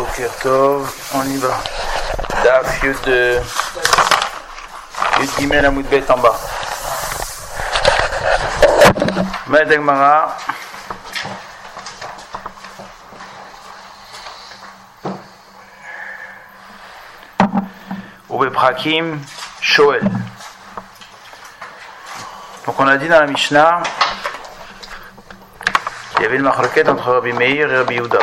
Boker on y va. Daf Yud, euh, Yud Gimel Amoud Bet en bas. Madagmara. Prakim Shoel. Donc on a dit dans la Mishnah qu'il y avait une marloquette entre Rabbi Meir et Rabbi Yehuda.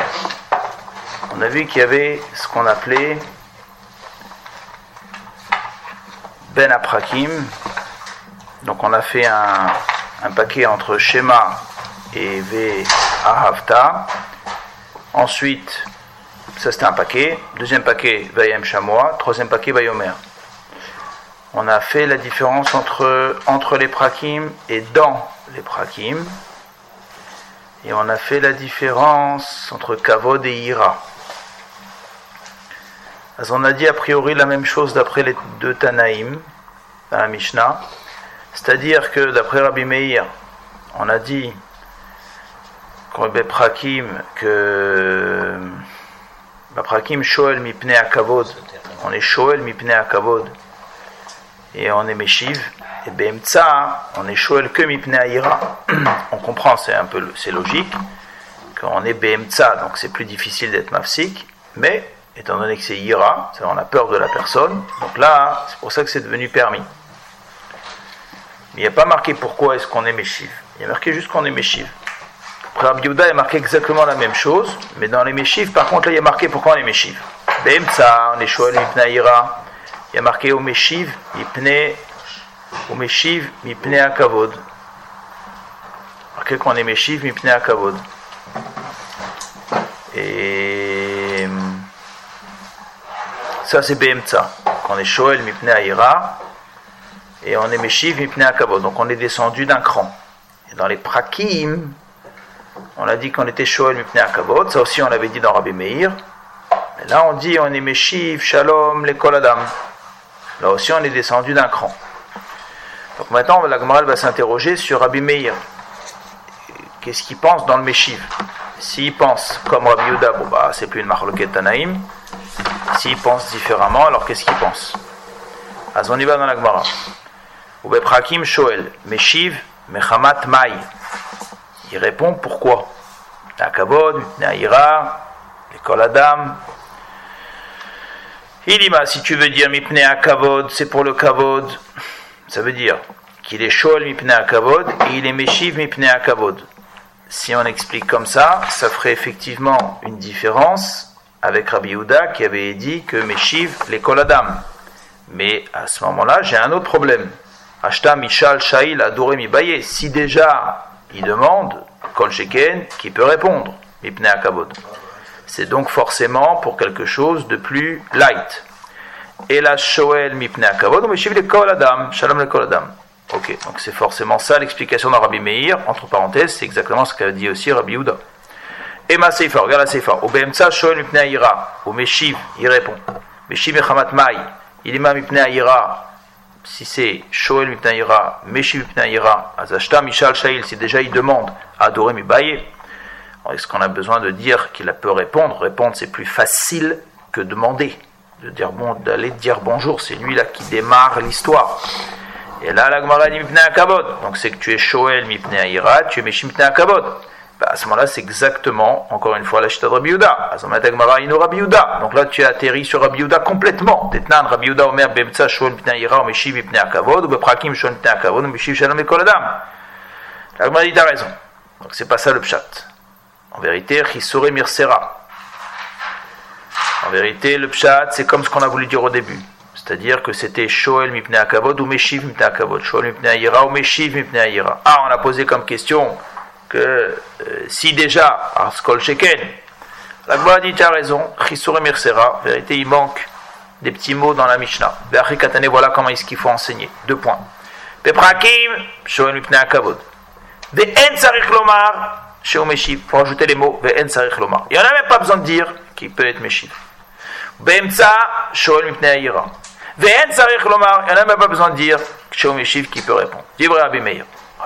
On a vu qu'il y avait ce qu'on appelait Ben Aprakim. Donc on a fait un, paquet entre Shema et V Ahavta. Ensuite, ça c'était un paquet. Deuxième paquet, Vayem Shamoa. Troisième paquet, Vayomer. On a fait la différence entre, entre les prakim et dans les prakim. Et on a fait la différence entre Kavod et Ira. On a dit a priori la même chose d'après les deux Tanaïm dans la Mishnah. C'est-à-dire que d'après Rabbi Meir, on a dit Prakim que Prakim Shoel mipne kavod. On est Shoel mipne kavod. Et on est Meshiv. Et Bemtsa, on est Shoel que mipne ira. On comprend, c'est un peu c'est logique. Quand on est Bemtsa, donc c'est plus difficile d'être mafsik. Mais, étant donné que c'est ira, on a peur de la personne. Donc là, c'est pour ça que c'est devenu permis. Mais il n'y a pas marqué pourquoi est-ce qu'on est Meshiv. Il y a marqué juste qu'on est Meshiv. Rabbi Yehuda est marqué exactement la même chose, mais dans les Meshiv, par contre, là, il y a marqué pourquoi on est Meshiv. Bemtsa, on est Ira. Il y a marqué au Meshiv, Mipne, au Meshiv, Mipne Akavod. Marqué qu'on est Meshiv, Mipne Akavod. Et ça, c'est Bemtsa. On est Shoel Mipne Ira. Et on est Meshiv, Mipne Akavod. Donc on est descendu d'un cran. Et dans les Prakim, on a dit qu'on était Shoel Mipne Akavod, ça aussi on l'avait dit dans Rabbi Meir. Et là on dit on est Meshiv, Shalom, l'école Adam. Là aussi on est descendu d'un cran. Donc maintenant la Gemara va s'interroger sur Rabbi Meir. Qu'est-ce qu'il pense dans le Meshiv? S'il pense comme Rabbi Yuda, bon bah c'est plus une marloquette Tanaïm. S'il pense différemment, alors qu'est-ce qu'il pense Az on y va dans la Gemara. Prakim Shoel, Meshiv, Mechamat Mai. Il répond pourquoi Akavod, Naïra, l'école Adam. Ilima, si tu veux dire Mipne Akavod, c'est pour le Kavod. Ça veut dire qu'il est Shol Mipne Akavod et il est Meshiv Mipne Akavod. Si on explique comme ça, ça ferait effectivement une différence avec Rabbi Yehuda qui avait dit que Meshiv l'école Adam. Mais à ce moment-là, j'ai un autre problème. Ashta Mishal Shail Adoré Mibaye. Si déjà il demande, Kol Sheken, qui peut répondre, Mipne Akabod. C'est donc forcément pour quelque chose de plus light. Et la Shoel Mipne Akabod, ou le Kol Adam, Shalom le Kol Adam. Ok, donc c'est forcément ça l'explication d'un Rabbi Meir, entre parenthèses, c'est exactement ce qu'a dit aussi Rabbi Yehuda. Et ma Seifa, regarde la Seifa. Au BMTSA, Shoel Mipne Aira. Au Meshiv, il répond. Meshiv Mechamat Mai. Il est Mipne Aira si c'est Shoel Mipnaïra, Meshiv Mipnaïra, Azashta Mishal Shail, si déjà il demande Adoré Mibaye, est-ce qu'on a besoin de dire qu'il peut répondre? Répondre, c'est plus facile que demander. De dire bon, d'aller dire bonjour, c'est lui là qui démarre l'histoire. Et là, la Gemara dit Donc c'est que tu es Shoel Mipnaïra, tu es Meshiv Mipnaïra bah, à ce moment-là, c'est exactement, encore une fois, la chita de Rabbi Yehuda. Donc là, tu atterri sur Rabbi Yehuda complètement. Tetnan, Rabbi Yehuda, Omer, Bemtsa, Shon, Pna Ira, Meshiv, Pna Akavod, Beprakim, Shon, Pna Akavod, ou Meshiv, Shalom, Ekol Adam. La Gemara dit, t'as raison. Donc c'est pas ça le pshat. En vérité, Chisore Mirsera. En vérité, le pshat, c'est comme ce qu'on a voulu dire au début. C'est-à-dire que c'était Shoel mipne akavod ou Meshiv mipne akavod. Shoel mipne ira ou Meshiv mipne ira. Ah, on a posé comme question que euh, si déjà, Arskol Sheken, la Gemara dit, tu as raison, Chisure Mirsera, vérité, il manque des petits mots dans la Mishnah. Katane, voilà comment est-ce qu'il faut enseigner. Deux points. Beprakim, Shoel Mipne Akavod. Ve'en Sarich Lomar, chez Meshiv, pour ajouter les mots, Ve'en Sarich Lomar. Il n'y en a même pas besoin de dire qu'il peut être Meshiv. Be'emtsa, Shoel Mipne Aira. Ve'en Sarich Lomar, il n'y en a même pas besoin de dire, chez Meshiv qui peut répondre. Dibre Rabbi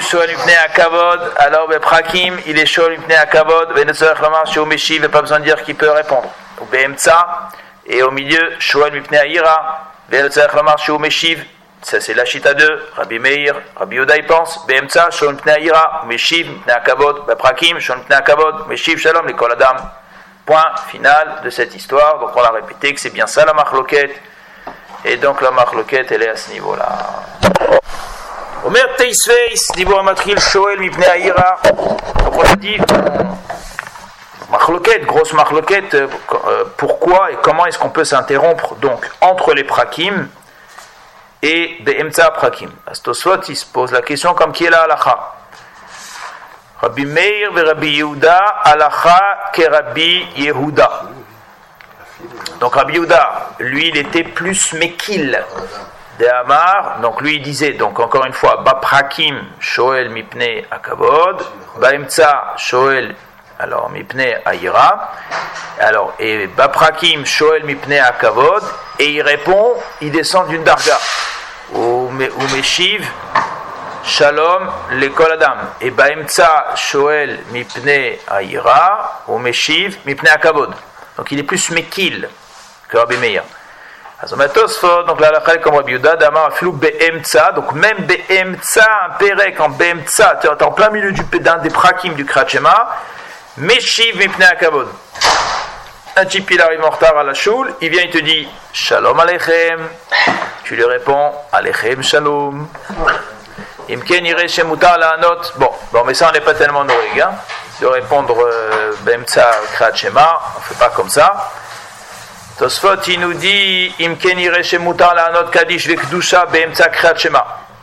Shoel ipne à kavod. Alors prakim, il est pas besoin de dire qu'il peut répondre. Bemtsa, et au milieu, meshiv. Ça, c'est la chita 2. Rabbi Meir, Rabbi il pense. Pneakavod, Meshiv, Shalom, les Adam. Point final de cette histoire. Donc, on l'a répété que c'est bien ça la marloquette. Et donc, la marloquette, elle est à ce niveau-là. Omer Teisveis, niveau Amatril, Shoel, Mipneaira. Donc, on a dit. Marloquette, grosse marloquette, euh, pourquoi et comment est-ce qu'on peut s'interrompre donc entre les prakim et Be'emtsa Prakim? Astosfot, il se pose la question comme qui est la halacha? Rabbi Meir et Rabbi Yehuda, halacha ke Rabbi Yehuda. Donc Rabbi Yehuda, lui, il était plus mekil de. Donc lui, il disait, donc encore une fois, Baprakim, Shoel Mipne Akavod, Baemtsa, Shoel alors Mipne Aïra, alors et Baprakim Shoel Mipne Akavod, et il répond, il descend d'une darga ou Meshiv, Shalom, l'école Adam. Et Baemtsa, Shoel, Mipne, Aïra, ou Meshiv, Mipne, Akavod. Donc il est plus Mekil que Rabbi. Donc la comme Rabbi Flou, Beemtsa. Donc même Beemtsa, un Perek en Beemtsa, tu es en plein milieu du, d'un des prakim du Krachema, Meshiv, Mipne, Akavod. Un type, il arrive en retard à la choule, il vient, il te dit Shalom Aleichem. Tu lui réponds Aleichem Shalom. Imken ire shemutar la note. Bon, bon, mais ça, on n'est pas tellement nourri, hein, de répondre euh, Bemtsa Krat Shema, on ne fait pas comme ça. Tosfot, il nous dit note Kadish.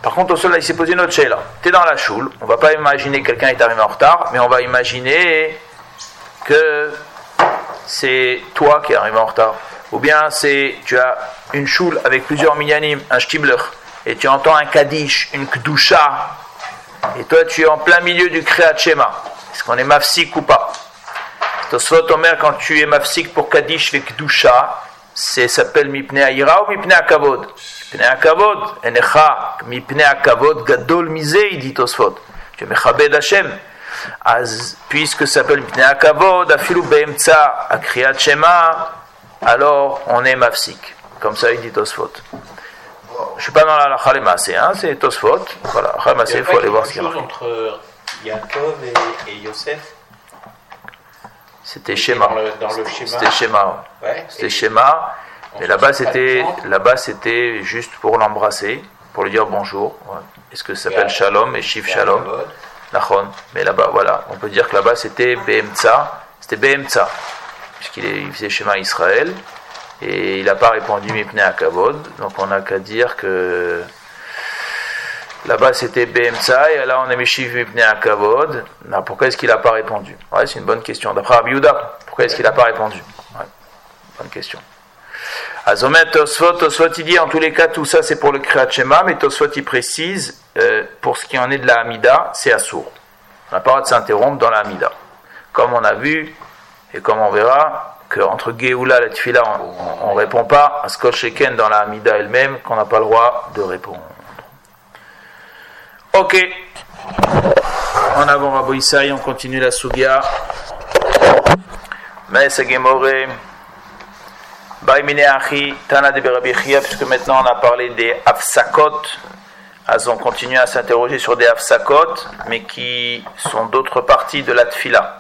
Par contre, au sol, il s'est posé une autre là. Tu es dans la choule, on va pas imaginer que quelqu'un est arrivé en retard, mais on va imaginer que c'est toi qui arrives en retard. Ou bien c'est tu as une choule avec plusieurs minyanim, un shtibler, et tu entends un kaddish, une kdusha, et toi tu es en plein milieu du kriyat shema. Est-ce qu'on est mafsik ou pas? Tosfot Omer, quand tu es mafsik pour kaddish avec kdusha, c'est s'appelle mipne aïra ou mipne akavod? Mipne akavod, enecha, mipne akavod, gadol misei, dit Tosfot. Tu es mechabed Hashem puisque ça s'appelle Mipnei Akavod, Afilu Be'emtsa, Akriyat Shema, alors on est Mafsik. Comme ça, il dit Tosfot. Je ne suis pas dans la Khalemase, hein, c'est Tosfot. Voilà, Khalemase, il faut aller voir ce qu'il y a entre Yaakov et Yosef? C'était schéma. C'était schéma. Ouais. C'était schéma. Mais là-bas, c'était là-bas, c'était juste pour l'embrasser, pour lui dire bonjour. Est-ce que ça s'appelle Shalom et Shiv Shalom? mais là-bas, voilà, on peut dire que là-bas c'était BMTSA, c'était BMTSA, puisqu'il faisait chemin Israël, et il n'a pas répondu Mipne à Kavod, donc on n'a qu'à dire que là-bas c'était BMTSA, et là on a Meshiv Mipne à Kavod. pourquoi est-ce qu'il n'a pas répondu? Ouais, c'est une bonne question. D'après Abiouda, pourquoi est-ce qu'il n'a pas répondu? Bonne question. Azomet Tosfot, Tosfot il dit en tous les cas tout ça c'est pour le Kriyat Shema, mais Tosfot il précise euh, pour ce qui en est de la Hamida, c'est Assour. On n'a pas le droit de s'interrompre dans la Hamida. Comme on a vu et comme on verra qu'entre Geoula et la Tfila on ne répond pas à Skol Sheken dans la Hamida elle-même, qu'on n'a pas le droit de répondre. Ok. En avant Rabbi Isaï, on continue la Sugia. Mais c'est. Tana de puisque maintenant on a parlé des Afsakot. Elles ont continué à s'interroger sur des Afsakot, mais qui sont d'autres parties de la Tfila.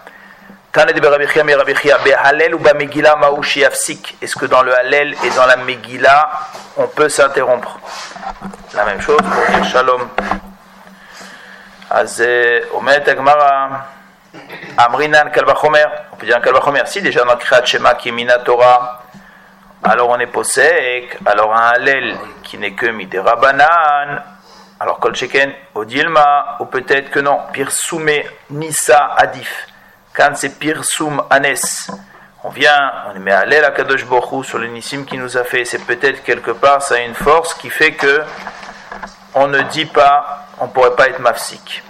Tana de Berabichia, mais Rabichia, Behalel ou Bamegila Maouchi Afsik. Est-ce que dans le Halel et dans la Megila, on peut s'interrompre? La même chose pour dire Shalom. Az Omet Agmara. Amrinan Kalvachomer. On peut dire un Kalvachomer. Si déjà dans Shema qui est Torah alors on est posek, alors un halel qui n'est que miderabanan, alors kolcheken odilma, ou peut-être que non, pirsume nisa adif, quand c'est pirsum anes, On vient, on met l'aile à Kadosh Borou sur l'inissime qui nous a fait. C'est peut-être quelque part, ça a une force qui fait que on ne dit pas, on pourrait pas être mafsik.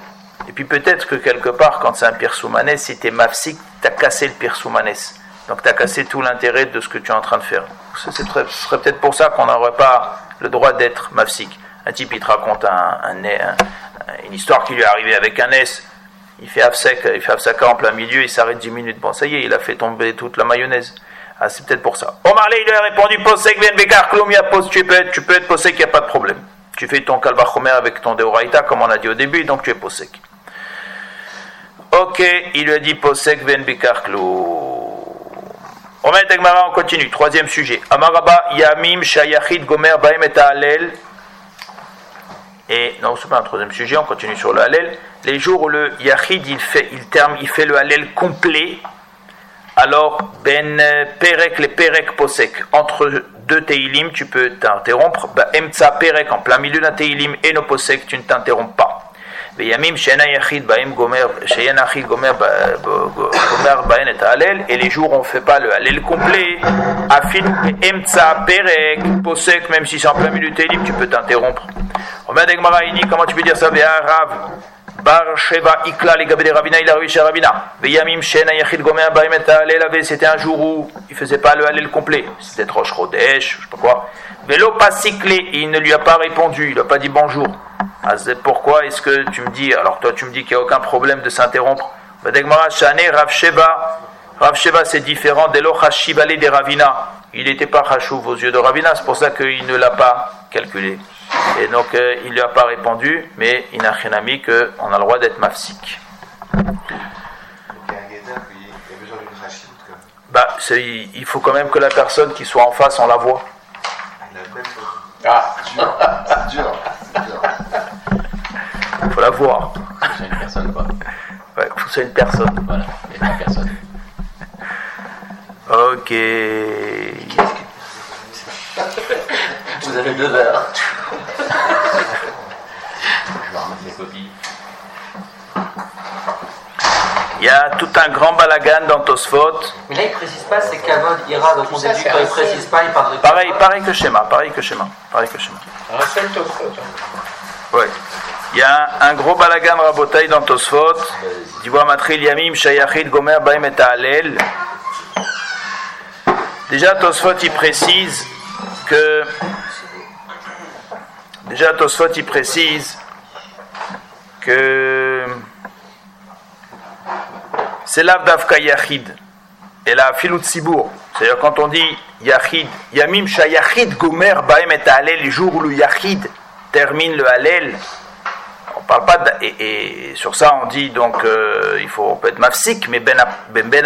Et puis peut-être que quelque part, quand c'est un pirsoumanès, si tu es mafsik, tu as cassé le pirsoumanès. Donc tu as cassé tout l'intérêt de ce que tu es en train de faire. Ce serait peut-être pour ça qu'on n'aurait pas le droit d'être mafsik. Un type, il te raconte une histoire qui lui est arrivée avec un S. Il fait Afsek, il fait Afsaka en plein milieu, il s'arrête 10 minutes. Bon, ça y est, il a fait tomber toute la mayonnaise. Ah, c'est peut-être pour ça. Omar il lui a répondu Posek, tu peux être, tu peux être Posek, il n'y a pas de problème. Tu fais ton Kalbachomer avec ton Deoraita, comme on a dit au début, donc tu es Posek. Ok, il lui a dit Posek, Ven Bekar, on continue. Troisième sujet. Amaraba Yamim Shayachid Gomer Baem et. Et non, c'est pas un troisième sujet, on continue sur le Halel. Les jours où le Yachid il fait, il terme, il fait le Halel complet, alors Ben Perek, les Perek Posek, entre deux Teilim, tu peux t'interrompre. Bah, Emtsa Perek, en plein milieu d'un Teilim, et no Posek, tu ne t'interromps pas. Et les jours on ne fait pas le halel complet, emtsa perek posek, même si c'est en plein milieu de tu peux t'interrompre. Comment tu peux dire ça? Rav Sheva Ikla les Gabé Ravina, il a réussi à Ravina. Veyamim Shena Yachid Gomer Baim et Halel avait, c'était un jour où il faisait pas le halel complet. C'était Rosh Chodesh, je sais pas quoi. Vélo pas cyclé, il ne lui a pas répondu, il n'a pas dit bonjour. Ah, pourquoi est-ce que tu me dis, alors toi tu me dis qu'il n'y a aucun problème de s'interrompre Shane Rav Sheba, Rav Sheba c'est différent d'Elo Hashibale de Ravina. Il n'était pas Hashouv aux yeux de Ravina, c'est pour ça qu'il ne l'a pas calculé. Et donc euh, il lui a pas répondu, mais il n'a rien à mis qu'on a le droit d'être mafsik. Bah, il faut quand même que la personne qui soit en face, on la voit. Ah, c'est dur, c'est dur. Il faut la voir. C'est une personne, quoi. Ouais, faut c'est une personne. Voilà, une personne. Ok. Vous avez deux verres. Je vais remettre les copies. Il y a tout un grand balagan dans Tosfot. Mais là, il ne précise pas, c'est Kavod, Ira, donc on déduit quand il ne précise pas, il parle de. Pareil, pareil que schéma, pareil que schéma, pareil que schéma. Un seul Tosfot. Ouais. Il y a un gros balagan rabotaï dans Tosfot. Matril yamim shayachid gomer baim et. Déjà, Tosfot, il précise que. Déjà, Tosfot, il précise que c'est l'avdavka yachid. Et la filut sibour. C'est-à-dire quand on dit yachid, yamim shayachid gomer baem et halel, les jours où le yachid termine le halel, on parle pas de, et, sur ça on dit donc euh, il faut peut être mafsik, mais ben ben, ben.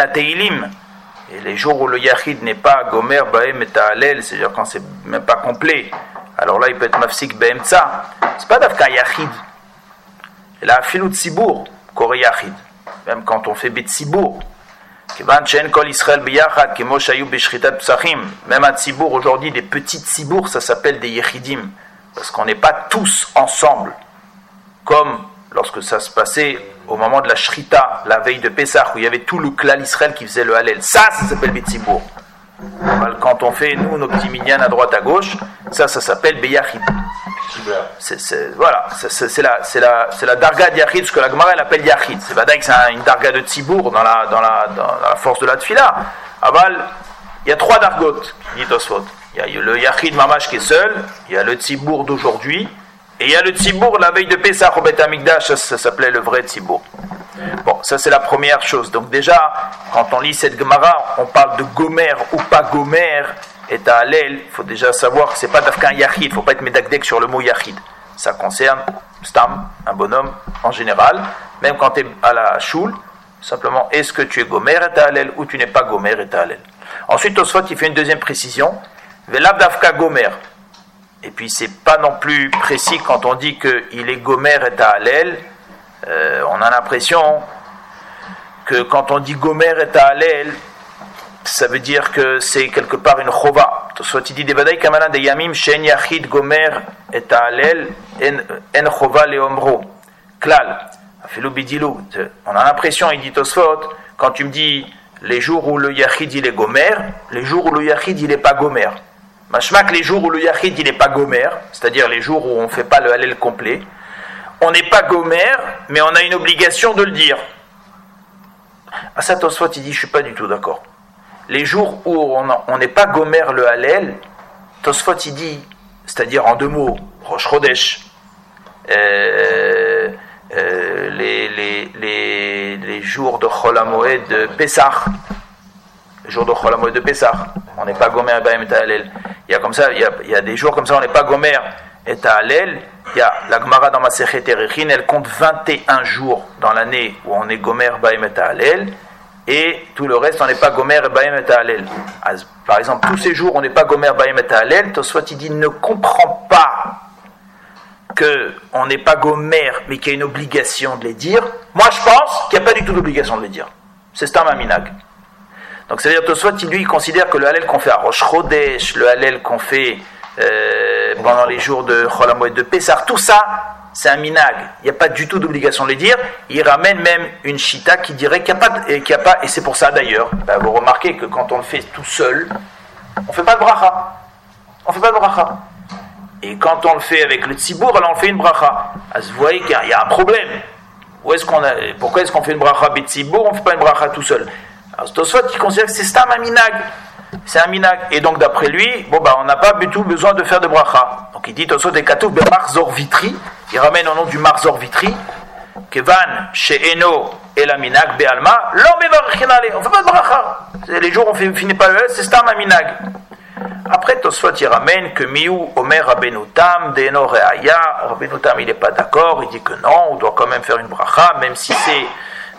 Et les jours où le yachid n'est pas gomer baem et halel, c'est-à-dire quand c'est même pas complet, alors là il peut être mafsik beemtsa. C'est pas d'avka yachid. La filut sibour, kore yachid même quand on fait Betsibour. Même un tzibour aujourd'hui, des petits tzibour, ça s'appelle des yechidim. Parce qu'on n'est pas tous ensemble. Comme lorsque ça se passait au moment de la Shrita, la veille de Pessah, où il y avait tout le clan Israël qui faisait le Hallel. Ça, ça s'appelle Betsibour. Quand on fait, nous, nos petits minyan à droite à gauche, ça, ça s'appelle Beyachid. Voilà, c'est la, la, la darga d'Yachid, ce que la Gemara appelle Yachid. C'est pas que c'est une darga de Tzibour dans la, dans, la, dans la force de la Tfila. Aval, il y a trois dargotes, dit Tosfot. Il y a le Yachid Mamash qui est seul, il y a le Tzibour d'aujourd'hui, et il y a le Tzibour la veille de Pesach au Beth Amikdash, ça, s'appelait le vrai Tzibour. Bon, ça c'est la première chose. Donc déjà, quand on lit cette Gemara, on parle de Gomer ou pas Gomer, et à Hallel, il faut déjà savoir que c'est pas d'Afkan Yachid, il faut pas être médagdek sur le mot Yachid. Ça concerne Stam, un bonhomme en général, même quand tu es à la Choule, simplement est-ce que tu es Gomer et Hallel ou tu n'es pas Gomer et Hallel. Ensuite, Osfot il fait une deuxième précision, Velab Gomer. Et puis c'est pas non plus précis quand on dit qu'il est Gomer et Hallel, euh, on a l'impression que quand on dit Gomer et Hallel, ça veut dire que c'est quelque part une chova. Soit il dit des kamana de yamim shen yachid gomer et ta'alel en chova leomro. Klal. On a l'impression, il dit Tosfot, quand tu me dis les jours où le Yachid il est gomer, les jours où le Yachid il n'est pas gomer. Machmak, les jours où le Yachid il n'est pas gomer, c'est-à-dire les jours où on ne fait pas le halel complet, on n'est pas gomer, mais on a une obligation de le dire. À ça, Tosfot, il dit, je suis pas du tout d'accord. Les jours où on n'est pas gomer le halel, Tosfot, il dit, c'est-à-dire en deux mots, Rosh Chodesh, euh, euh, les, jours de Chol de Pessah, les jours de de Pessah, on n'est pas gomer et. Il y a comme ça, il y a, des jours comme ça, on n'est pas gomer et Halel. Il y a la Gemara dans ma Erechin, elle compte 21 jours dans l'année où on est gomer et Halel et tout le reste, on n'est pas gomer et ta'alel. Par exemple, tous ces jours, on n'est pas gomer et ta'alel. Tosfot, il dit, ne comprend pas que on n'est pas gomer, mais qu'il y a une obligation de les dire. Moi, je pense qu'il n'y a pas du tout d'obligation de les dire. C'est un maminag. Donc, c'est-à-dire, Tosfot, lui, il considère que le halel qu'on fait à Rosh Chodesh, le halel qu'on fait euh, pendant les jours de Cholamoed de Pessar, tout ça, c'est un minag. Il n'y a pas du tout d'obligation de les dire. Il ramène même une chita qui dirait qu'il n'y a pas, et, c'est pour ça d'ailleurs, bah, vous remarquez que quand on le fait tout seul, on ne fait pas de bracha. On ne fait pas de bracha. Et quand on le fait avec le tzibour, alors on fait une bracha. vous voyez qu'il y, a un problème. Pourquoi est-ce qu'on fait une bracha tzibour, on ne fait pas une bracha tout seul? Alors Tosfot qui considère que c'est stam un minag. C'est un minag. Et donc d'après lui, bon bah on n'a pas du tout besoin de faire de bracha. Donc il dit Tosfot et Katouf Marzor Vitri. Il ramène au nom du Marzor Vitri. Kevan chez Eno et la minag be'alma. On fait pas de bracha. Les jours on ne finit pas le c'est stam un minag. Après, Tosfot, il ramène que Miou Omer Rabenutam, Deno Reaya, Rabenutam, il n'est pas d'accord, il dit que non, on doit quand même faire une bracha, même si c'est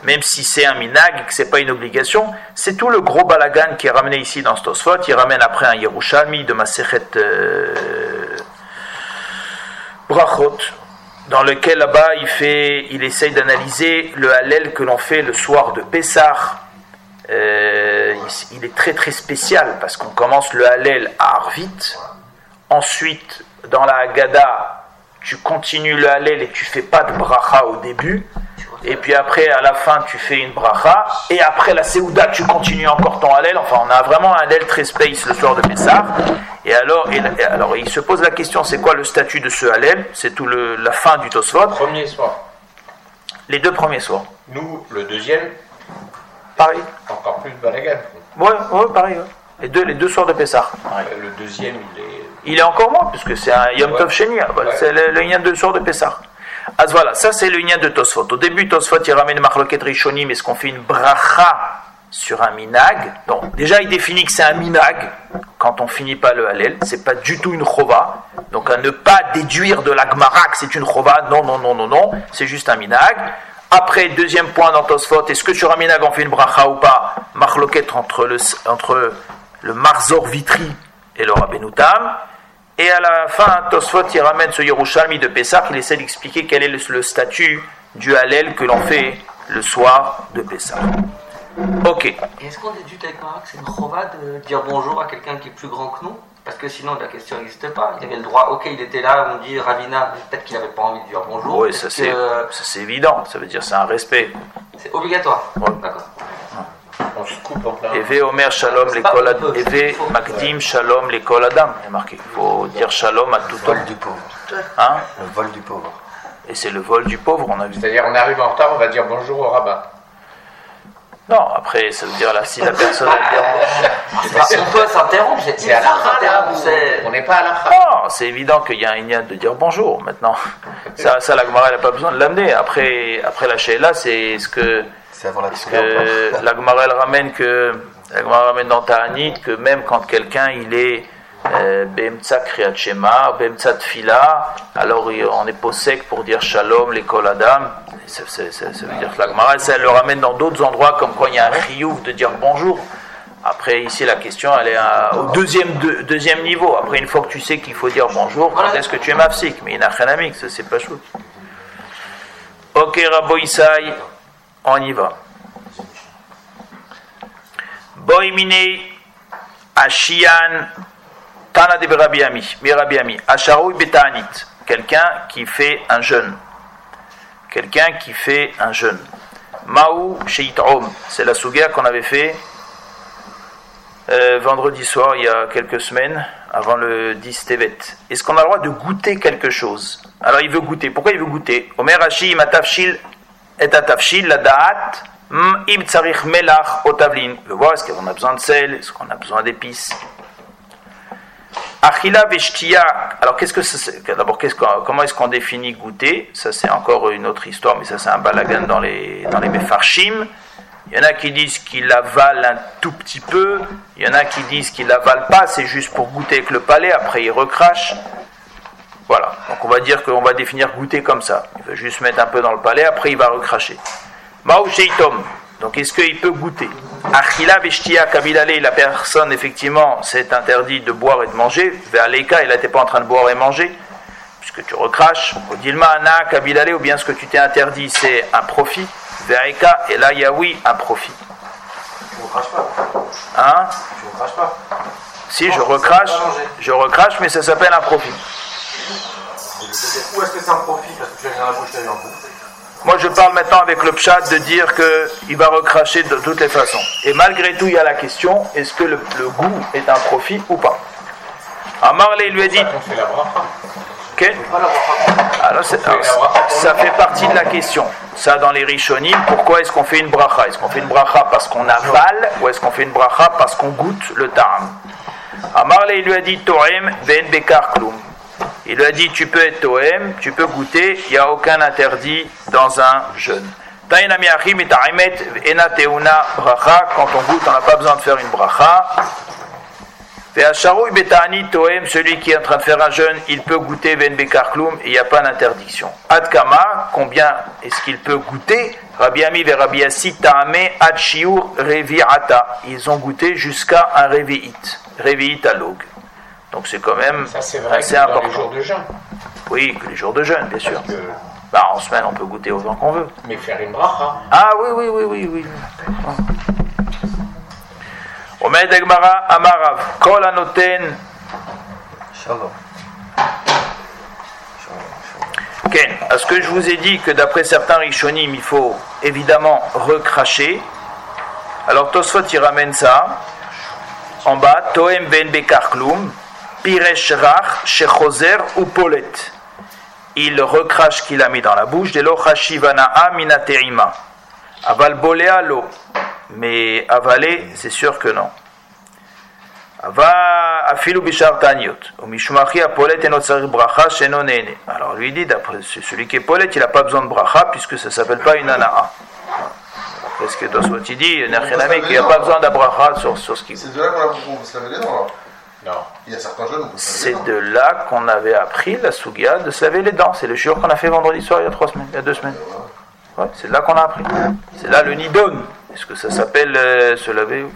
même si c'est un minag et que c'est pas une obligation, c'est tout le gros balagan qui est ramené ici dans ce Tosfot. Il ramène après un Yerushalmi de Masechet euh, Brachot, dans lequel là-bas il fait, il essaye d'analyser le halel que l'on fait le soir de Pessah. Euh, il est très très spécial parce qu'on commence le Hallel à Arvit, ensuite dans la Haggadah, tu continues le Hallel et tu fais pas de bracha au début, et puis après à la fin tu fais une bracha, et après la Seouda tu continues encore ton Hallel, enfin on a vraiment un Hallel très space le soir de Pessah, et alors, alors il se pose la question c'est quoi le statut de ce Hallel? C'est tout le, la fin du Tosfot. Premier soir. Les deux premiers soirs. Nous, le deuxième, Pareil. Encore plus de balagan. Ouais, ouais, pareil. Les, deux, les deux soirs de Pessah. Le deuxième, il est. Il est encore moins, puisque c'est un Yom Tov Sheni. C'est le, le de soir de Pessah. Ah, voilà, ça c'est le lien de Tosfot. Au début, Tosfot il ramène Marloket Rishonim, est-ce qu'on fait une bracha sur un minag? Donc, déjà, il définit que c'est un minag quand on finit pas le halel. C'est pas du tout une chova. Donc, à ne pas déduire de la que c'est une chova. Non, non, non, non, non. C'est juste un minag. Après, deuxième point dans Tosfot, est-ce que sur Aminag on fait une bracha ou pas? Marloquette entre le, entre Marzor Vitri et le Rabbenoutam. Et à la fin, Tosfot il ramène ce Yerushalmi de Pessah, il essaie d'expliquer quel est le, statut du Hallel que l'on fait le soir de Pessah. Ok. Est-ce qu'on déduit avec Marak, c'est une chova de dire bonjour à quelqu'un qui est plus grand que nous? Parce que sinon, la question n'existe pas. Il avait le droit, ok, il était là, on dit Ravina, peut-être qu'il n'avait pas envie de dire bonjour. Oui, ça c'est évident, ça veut dire c'est un respect. C'est obligatoire. D'accord. On se coupe en plein. Eve Omer Shalom l'école Adam. Eve Makdim Shalom l'école Adam. Il marqué. Il faut dire Shalom à tout homme. Le vol du pauvre. Hein Le vol du pauvre. Et c'est le vol du pauvre, on a vu. C'est-à-dire, on arrive en retard, on va dire bonjour au rabbin. Non, après, ça veut dire là, si la personne a On peut s'interrompre, c'est à la On n'est pas à la Non, c'est évident qu'il y a un lien de dire bonjour maintenant. Ça, ça la Gemara n'a pas besoin de l'amener. Après, après la là, c'est ce que. C'est avant la que La Gemara elle ramène que. La Gemara ramène dans Ta'anit que même quand quelqu'un il est euh, Bemtsa Kriyat Shema, Bemtsa Tfila, alors on est possèque pour dire Shalom, l'école Adam. Ça, veut dire que la Gemara, elle le ramène dans d'autres endroits, comme quand il y a un chiyuv de dire bonjour. Après, ici, la question, elle est au deuxième, deuxième niveau. Après, une fois que tu sais qu'il faut dire bonjour, quand est-ce que tu es mafsik? Mais il n'a rien à ça, c'est pas chaud. Ok, Rabo Isaï, on y va. Boimine, Ashian, Tana de Berabiami, Berabiami, Asharoui Betanit, quelqu'un qui fait un jeûne. Quelqu'un qui fait un jeûne. Maou Sheit'om, c'est la souga qu'on avait fait euh, vendredi soir, il y a quelques semaines, avant le 10 Tevet. Est-ce qu'on a le droit de goûter quelque chose? Alors il veut goûter. Pourquoi il veut goûter? Omer Hashi matafshil et atafshil la da'at im tsarich melach otavlin. Il veut voir est-ce qu'on a besoin de sel, est-ce qu'on a besoin d'épices? Achila veshtia. Alors qu'est-ce que c'est? D'abord, comment est-ce qu'on définit goûter? Ça c'est encore une autre histoire, mais ça c'est un balagan dans les dans les mefarshim. Il y en a qui disent qu'il avale un tout petit peu, il y en a qui disent qu'il avale pas, c'est juste pour goûter avec le palais, après il recrache. Voilà, donc on va dire qu'on va définir goûter comme ça. Il va juste mettre un peu dans le palais, après il va recracher. Mao donc est-ce qu'il peut goûter? Achila Veshtia Kabilale, la personne effectivement s'est interdit de boire et de manger. Ve'aleka, il n'était pas en train de boire et manger, puisque tu recraches. Odilma Ana Kabilale, ou bien ce que tu t'es interdit, c'est un profit. Ve'aika, et là il y a oui, un profit. Tu recraches pas. Hein Tu recraches pas. Si, je recrache, je recrache, mais ça s'appelle un profit. Où est-ce que c'est un profit? Parce que tu as dans la bouche, tu as un. Moi, je parle maintenant avec le pchat de dire qu'il va recracher de toutes les façons. Et malgré tout, il y a la question est-ce que le, goût est un profit ou pas? Amarle lui a dit. Ok alors, ça fait partie de la question. Ça, dans les rishonim, pourquoi est-ce qu'on fait une bracha? Est-ce qu'on fait une bracha parce qu'on avale ou est-ce qu'on fait une bracha parce qu'on goûte le ta'am Amarle lui a dit Toem ben bekar klum. Il lui a dit Tu peux être Toem, tu peux goûter, il n'y a aucun interdit dans un jeûne. Quand on goûte, on n'a pas besoin de faire une bracha. Toem, celui qui est en train de faire un jeûne, il peut goûter Ben Bekar et il n'y a pas d'interdiction. Adkama, combien est-ce qu'il peut goûter Rabbi Ami et Rabbi Taame Ad Revi'ata. Ils ont goûté jusqu'à un Revi'it, Revi'it alog. Donc c'est quand même Ça, c'est vrai assez que important. Dans les jours de jeûne. Oui, que les jours de jeûne, bien sûr. Parce que- Bah, en semaine, on peut goûter autant qu'on veut. Mais faire une bracha. Ah oui, oui, oui, oui, oui. Omed Egmara Amarav, Kol Anoten. Shalom. Ken, est-ce que je vous ai dit que d'après certains Rishonim, il faut évidemment recracher? Alors Tosfot il ramène ça en bas, Toem ben bekar klum, piresh rach, shechozer ou polet. Il recrache qu'il a mis dans la bouche, de lo chashivana'a minateima. Aval bolea lo. Mais avaler, c'est sûr que non. Alors lui dit, d'après celui qui est polet, il n'a pas besoin de bracha puisque ça ne s'appelle pas une ana'a. Qu'est-ce que Tosfot il dit Nechenami, qu'il n'y a pas besoin d'abracha sur, sur ce qui C'est de là qu'on peut se laver les dents alors? Non. Il y a certains jeunes C'est de là qu'on avait appris la sougia de se laver les dents. C'est le jour qu'on a fait vendredi soir il y a trois semaines, il y a deux semaines. Ouais, c'est de là qu'on a appris. C'est là le nidon. Est-ce que ça s'appelle euh, se laver ou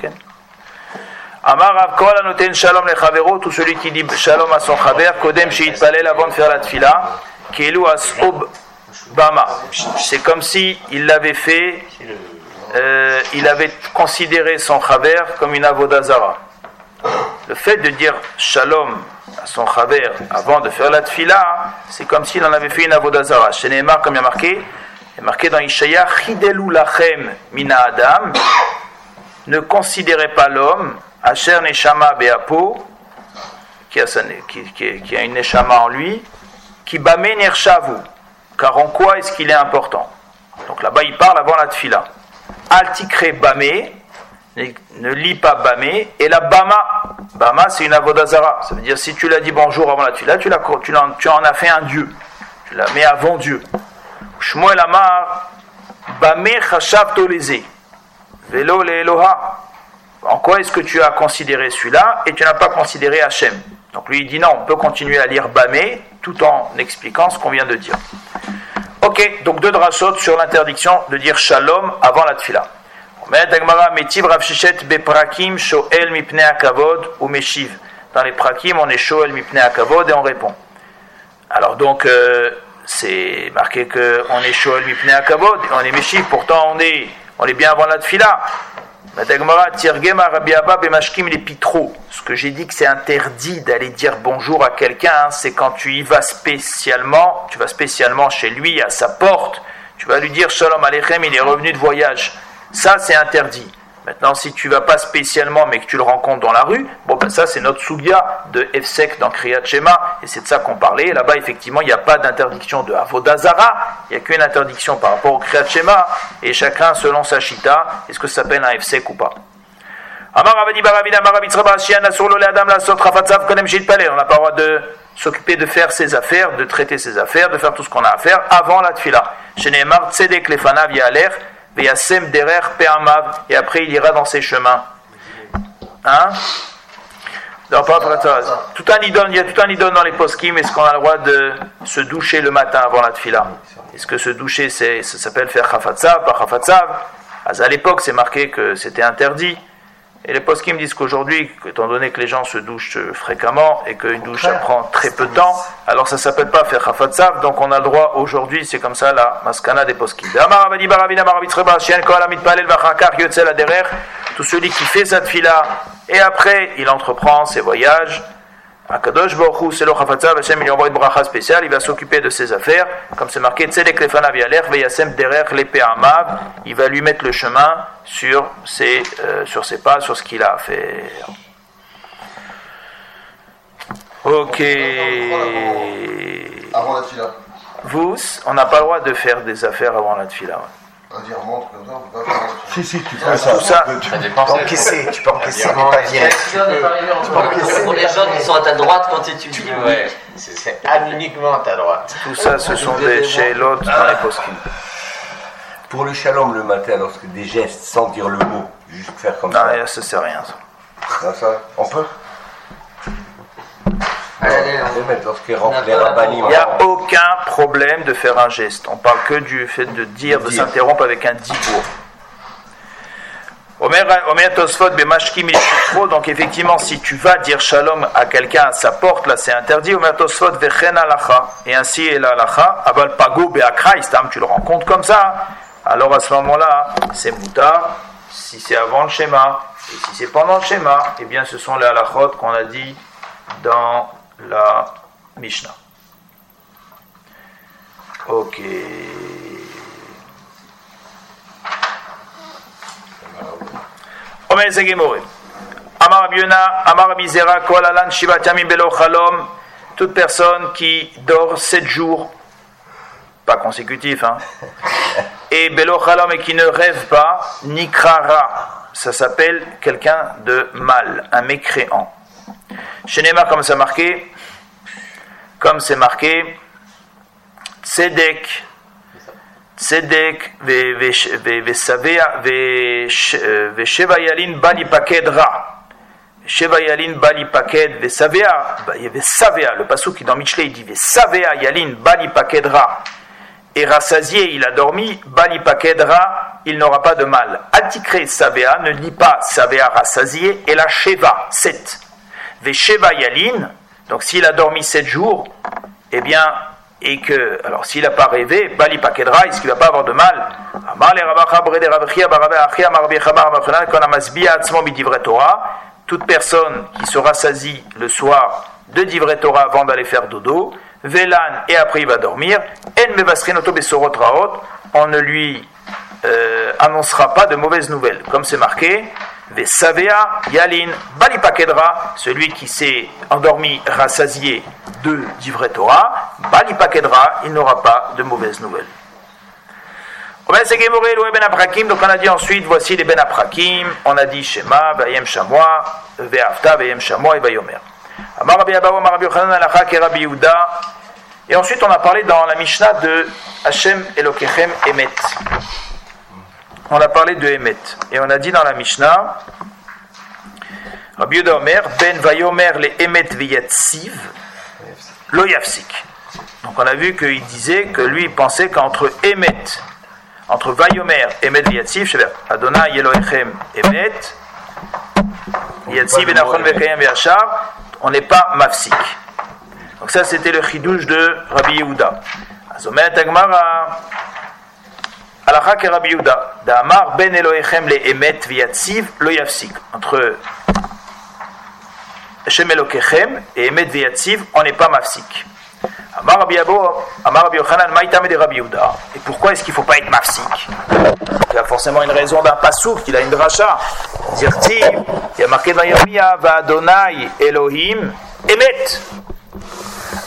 Amar shalom lechavero, tout celui qui dit shalom à son chaver, kodem sheitpalel avant de faire la tfila, kelu asob bama. C'est comme si il l'avait fait, euh, il avait considéré son chaver comme une avodazara. Le fait de dire shalom à son chaver avant de faire la tfila, c'est comme s'il en avait fait une avodazara. Chez Neymar, comme il y a marqué, a marqué dans Ishaya, chidelu lachem mina adam, ne considérez pas l'homme, asher neshama beapo, qui a, une neshama en lui, qui bame nershavu, car en quoi est-ce qu'il est important? Donc là-bas, il parle avant la tfila. Altikre bame, ne, lis pas bamé. Et la bama, bama c'est une avodazara. Ça veut dire si tu l'as dit bonjour avant la tfila, tu, l'as- tu, l'en- tu en as fait un dieu. Tu la mets avant Dieu. Amar, bamé chashav tolezé. Velo le Eloha. En quoi est-ce que tu as considéré celui-là et tu n'as pas considéré Hachem? Donc lui il dit non, on peut continuer à lire Bamé tout en expliquant ce qu'on vient de dire. Ok, donc deux drachot sur l'interdiction de dire Shalom avant la tfila. Dans les Prakim, on est Shoel Mipne Akavod et on répond. Alors donc, euh, c'est marqué qu'on est Shoel Mipne Akavod et on est Meshiv, pourtant on est, on est bien avant la tfila. Ce que j'ai dit que c'est interdit d'aller dire bonjour à quelqu'un, hein, c'est quand tu y vas spécialement, tu vas spécialement chez lui, à sa porte, tu vas lui dire Shalom Aleichem, il est revenu de voyage. Ça, c'est interdit. Maintenant, si tu vas pas spécialement, mais que tu le rencontres dans la rue, bon, ben ça, c'est notre soulia de Efsek dans Kriyat Shema, et c'est de ça qu'on parlait. Là-bas, effectivement, il n'y a pas d'interdiction de Avodazara, il n'y a qu'une interdiction par rapport au Kriyat Shema, et chacun, selon sa chita, est-ce que ça s'appelle un Efsek ou pas. On n'a pas le droit de s'occuper de faire ses affaires, de traiter ses affaires, de faire tout ce qu'on a à faire avant la tfila. Et après, il ira dans ses chemins. Hein? Tout un idon, il y a tout un idon dans les poskim. Est-ce qu'on a le droit de se doucher le matin avant la tfila? Est-ce que se doucher, ça s'appelle faire chafatzav, pas chafatzav À l'époque, c'est marqué que c'était interdit. Et les poskim me disent qu'aujourd'hui, étant donné que les gens se douchent fréquemment et qu'une douche ça prend très peu de temps, alors ça s'appelle pas faire chafatzav, donc on a le droit aujourd'hui, c'est comme ça la maskana des poskim. Tout celui qui fait cette fila et après il entreprend ses voyages, Akadosh Baruch c'est le Chafatzav, Hashem il lui envoie une bracha spéciale, il va s'occuper de ses affaires, comme c'est marqué, Tzedek lefanav yaler, veyasem derer lepeamav, il va lui mettre le chemin sur ses, euh, sur ses pas, sur ce qu'il a à faire. Ok. Avant la fila. Vous, on n'a pas le droit de faire des affaires avant la fila. Un virement, comme ça, on peut pas faire. Si, si, tu Ah, fais ça. tout ça. Tu Ça peux encaisser, tu peux encaisser, mais pas direct. Pour les jeunes qui sont à ta droite quand tu étudies. Ouais, c'est c'est à uniquement à ta droite. Tout ça, ce sont des shélot dans les poskim. Pour le shalom le matin, lorsque des gestes sans dire le mot, juste faire comme Non, ça. ça, c'est rien. ça. Ah, ça, on peut? Il n'y a aucun problème de faire un geste. On parle que du fait de dire, de s'interrompre avec un dibour. Omer Omer Tosfot bemashkim trop. Donc effectivement, si tu vas dire shalom à quelqu'un à sa porte, là c'est interdit. Omer Tosfot vechen alacha. Et ainsi est l'alacha. Aval pago beakra istam. Tu le rencontres comme ça. Alors à ce moment-là, c'est moutar. Si c'est avant le schéma et si c'est pendant le schéma, eh bien ce sont les halachot qu'on a dit dans la Mishnah. Ok. Omer Zegemore. Amar Rabbi Yona, Amar Rabbi Zera, Kol Alan Shivat Yamim Belo Chalom. Toute personne qui dort sept jours, pas consécutifs, hein, et Belo Chalom et qui ne rêve pas, Nikrara. Ça s'appelle quelqu'un de mal, un mécréant. Chez Neymar, comme c'est marqué, comme c'est marqué, Tzedek, Tzedek, ve- ve- ve- vesavea- ve- sh- euh, vesheva yalin bali paked ra. Sheva yalin bali paked vesavea, bah, il y avait savea, le passou qui dans Michelet il dit vesavea yalin bali paked ra. Et rassasié, il a dormi, bali paked ra, il n'aura pas de mal. Atikre savea, ne lit pas savea rassasié, et la sheva, 7. Vesheva Yalin, donc s'il a dormi sept jours, eh bien, et que, alors s'il n'a pas rêvé, Bali est-ce ne va pas avoir de mal? Toute personne qui se rassasie le soir de Divre Torah avant d'aller faire dodo, et après il va dormir, on ne lui euh, annoncera pas de mauvaises nouvelles, comme c'est marqué, Vesavea Yalin Balipakedra, celui qui s'est endormi rassasié de d'ivret Torah, Balipakedra, il n'aura pas de mauvaises nouvelles. Ben donc on a dit ensuite, voici les Ben Aprakim, on a dit Shema, Vayem Shamoa, Ve'afta, Vayem Shamoa et Vayomer. Amar Rabbi Abaou, Amar Rabbi Yochanan, Alacha, Ke Rabbi Yehuda. Et ensuite, on a parlé dans la Mishnah de Hashem Elokechem Emet. On a parlé de Emet. Et on a dit dans la Mishnah, Rabbi Yehuda Omer, Ben Vayomer le Emet Viyatsiv, Lo Yafsik. Donc on a vu qu'il disait que lui il pensait qu'entre Emet, entre Vayomer, Emet Viyatsiv, je sais pas, Adonai Elohechem Emet, Viyatsiv Benachon Vekayem Veyachar, on n'est pas Mafsik. Donc ça c'était le chidouche de Rabbi Yehuda. Azomer Tagmara. Alakha Rabbi Yehuda. D'Amar ben Elohechem le emet viatziv lo yafsik. Entre Hashem et emet viatziv, on n'est pas mafsik. Amar Rabbi Amar Rabbi Yochanan, de Rabbi Yehuda. Et pourquoi est-ce qu'il ne faut pas être mafsik? Il y a forcément une raison d'un pasouk, il a une dracha. Dirti, il y a marqué dans Yirmiya, Va Adonai Elohim, Emet.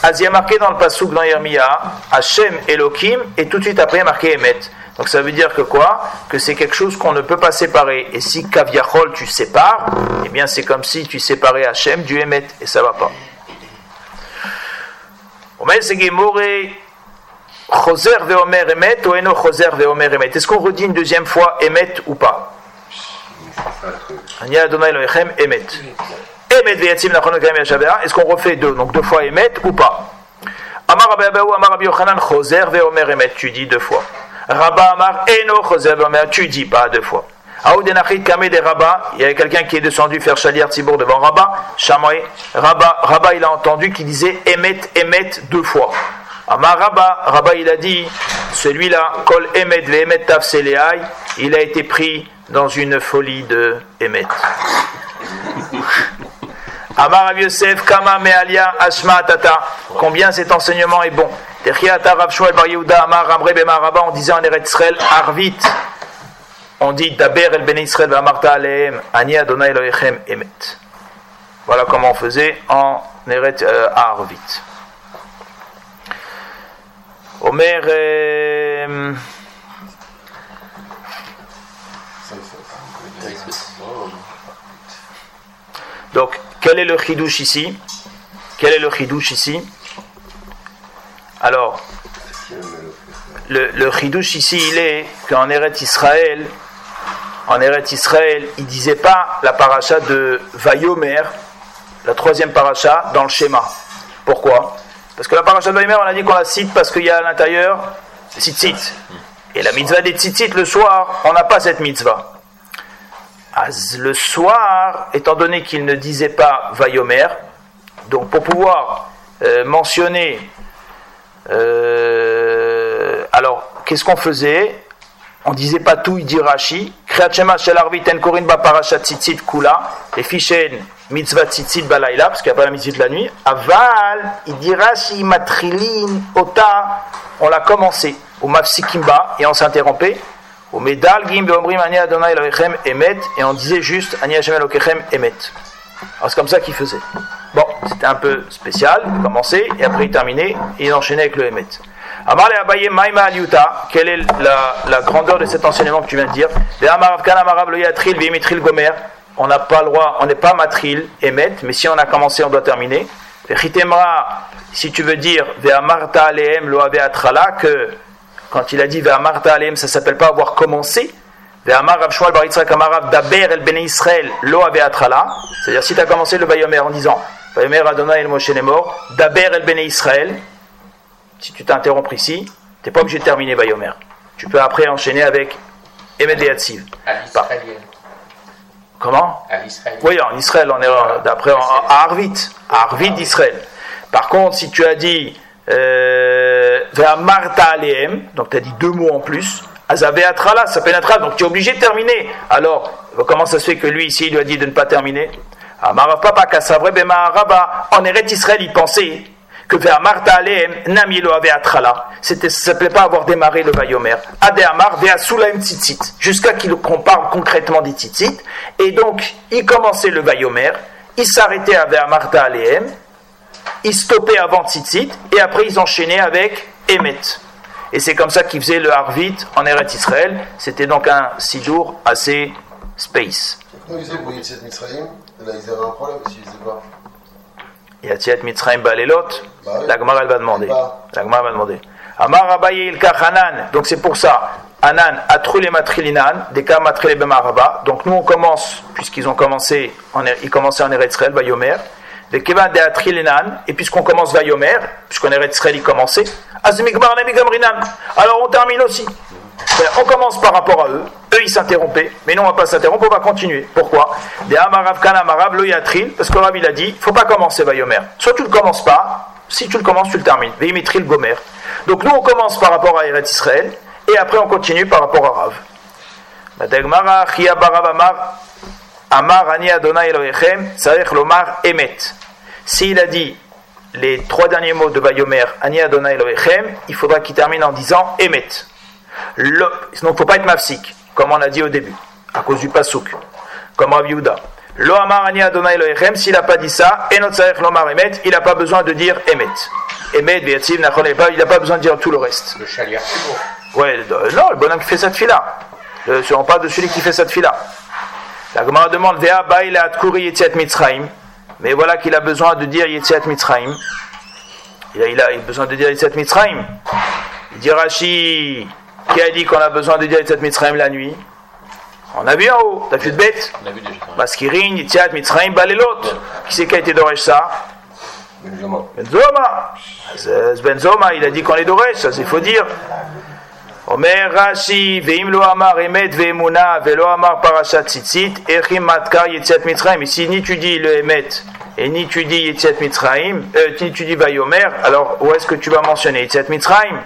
As il y a marqué dans le pasouk dans Yirmiya, Hashem Elohim, et tout de suite après il y a marqué Emet. Donc ça veut dire que quoi? Que c'est quelque chose qu'on ne peut pas séparer. Et si Kaviachol tu sépares, eh bien c'est comme si tu séparais Hachem du Emet, et ça va pas. Est-ce qu'on redit une deuxième fois Emet ou pas? Est-ce qu'on refait deux Donc deux fois Emet ou pas? Tu dis deux fois. Rabba Amar Eno Choser veomer. Tu dis pas deux fois. Aoudenachid Kameh des Rabba, il y avait quelqu'un qui est descendu faire Shaliar Tzibour devant Rabba, Shamoy, Rabba, Rabba il a entendu qu'il disait Emet, Emet deux fois. Amar Rabba, Rabba il a dit, celui-là, Kol Emet ve Emet Tav Seleai, il a été pris dans une folie de Emet. Amar Rav Yosef, Kama Mealia Ashma Tata, combien cet enseignement est bon? Techiata Rav Shmuel Bar Yehuda, Amar Ramre Bema Rabba, on disait en Eretz Arvit, on dit Daber el Bene Israël Amarta Alehem Ani Adonai Elohechem Emet. Voilà comment on faisait en Eret euh, Arvit. Omer. euh, donc, quel est le chidouche ici? Quel est le chidouche ici? Alors, le, le chidouche ici, il est qu'en Eret Israël, en Eret Israël, il disait pas la paracha de Vayomer, la troisième paracha, dans le schéma. Pourquoi? Parce que la paracha de Vayomer, on a dit qu'on la cite parce qu'il y a à l'intérieur tzitzit. Et la mitzvah des tzitzit, le soir, on n'a pas cette mitzvah. Le soir, étant donné qu'il ne disait pas Vayomer, donc pour pouvoir euh, mentionner euh, alors, qu'est-ce qu'on faisait? On disait pas tout, il dit Rashi. Kula. Et fichen mitzvah tzitzit balayla, parce qu'il n'y a pas la mitzvah de la nuit. Aval, il dit Rashi matrilin ota. On l'a commencé. Au mafsikimba, et on s'interrompait. Et on disait juste ani Hashem elokechem emet. Alors c'est comme ça qu'il faisait. Bon, c'était un peu spécial, il commençait, et après il terminait, et il enchaînait avec le Emet. Amar le Abaye Maïma Aliuta, quelle est la, la grandeur de cet enseignement que tu viens de dire? Gomer, on n'a pas le droit, on n'est pas matril, Emet, mais si on a commencé, on doit terminer. Si tu veux dire que quand il a dit Ve'amarta aleem, ça s'appelle pas avoir commencé, Ve'amar Rav Shmuel Bar Yitzhak Amar Rav Daber el Bnei Israël lo atrala, c'est-à-dire si tu as commencé le Bayomer en disant Vayomer Adonai el Moshe Lemor, Daber el Bnei Israël, si tu t'interrompes ici, tu n'es pas obligé de terminer Vayomer. Tu peux après enchaîner avec Emed l'israélienne. Comment À. Oui, en Israël, on est d'après à Arvit, à Arvit d'Israël. Par contre, si tu as dit euh, Ve'amarta aleem, donc tu as dit deux mots en plus, Azave Atrala, ça pénétra, donc tu es obligé de terminer. Alors, comment ça se fait que lui ici, il lui a dit de ne pas terminer? Amarav Papa Kassavre Bema Araba, en Eret Israël, il pensait que vers Marta Aleem, Nami lo avait atrala. C'était, ça s'appelait pas avoir démarré le Vayomer. Ade Amar, Vea Tzitzit. Jusqu'à qu'on parle concrètement des Tzitzit. Et donc, il commençait le Vayomer, il s'arrêtait à Vea Marta il stoppait avant Tzitzit, et après ils enchaînaient avec Emet. Et c'est comme ça qu'ils faisaient le Harvit en Eretz Israël. C'était donc un sidour assez space. Ils ils ils. Yatiat Mitzrayim Balelot, Bah la Gemara elle va demander. La Gemara va demander. Amar Abaye Ilka Hanan, donc c'est pour ça. Hanan, Atrul et Matrilinan, des cas Matril et Bemaraba. Donc nous on commence, puisqu'ils ont commencé, en, ils commençaient en Eretz Israël, Vayomer. Et puisqu'on commence Vayomer, puisqu'en Eretz Israël Gamrinan. Alors on termine aussi. C'est-à-dire, On commence par rapport à eux, eux ils s'interrompaient, mais nous on va pas s'interrompre, on va continuer. Pourquoi? Yatril, parce que Rav il a dit, faut pas commencer Vayomer. Soit tu le commences pas, si tu le commences, tu le termines. Gomer. Donc nous on commence par rapport à Eretz Israël, et après on continue par rapport à Rav. Amar, Ani Adonai Elohechem, Sarech Lomar Emet. S'il a dit les trois derniers mots de Vayomer, Ani Adonai Elohechem, il faudra qu'il termine en disant Emet. Le, sinon, il ne faut pas être mafsik, comme on a dit au début, à cause du pasouk, comme Rav Yehuda. Lo Amar Ani Adonai Elohechem, s'il n'a pas dit ça, Enot Sarech Lomar Emet, il n'a pas besoin de dire Emet. Emet, Beativ, Nachon, il n'a pas besoin de dire tout le reste. Le chalier, c'est beau. Ouais, non, le bonhomme qui fait cette fila. Euh, on parle de celui qui fait cette fila. La Gemara demande. Mais voilà qu'il a besoin de dire Yetziat Mitzrayim. Il a, il a besoin de dire Yetziat Mitzrayim. Il dit Rashi, qui a dit qu'on a besoin de dire Yetziat Mitzrayim la nuit? On a vu en haut, t'as fait de bête? On a vu déjà. Maskirin, Yetziat Mitzrayim, Balelot. Qui c'est qui a été Doresh ça? Benzoma. Benzoma. Il a dit qu'on les Doresh, ça c'est faut dire. Lo amar emet ve'emuna ve'lo amar parashat tzitzit, echim matkar yetziat mitzrayim. Ici, ni tu dis le emet, et ni tu dis yetziat mitzrayim, euh, ni tu dis vayomer, alors où est-ce que tu vas mentionner yetziat mitzrayim?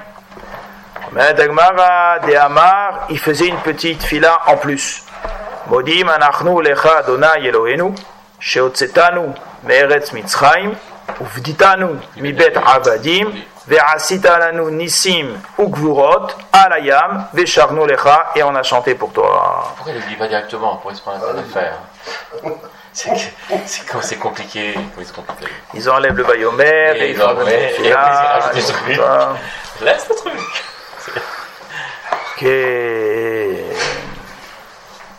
Omer Dagmara de Amar, il faisait une petite fila en plus. Modim anachnu lecha Adonai Elohenu, sheotzetanu me'eretz mitzrayim, uvditanu mibet avadim, ve'asita lanu nisim ugvurot alayam ve'sharnu lecha, et on a chanté pour toi. Pourquoi il ne dit pas directement Pourquoi il se prend la le faire C'est compliqué. Ils enlèvent le vayomer, Et et ils font ça. Laisse le truc Ok.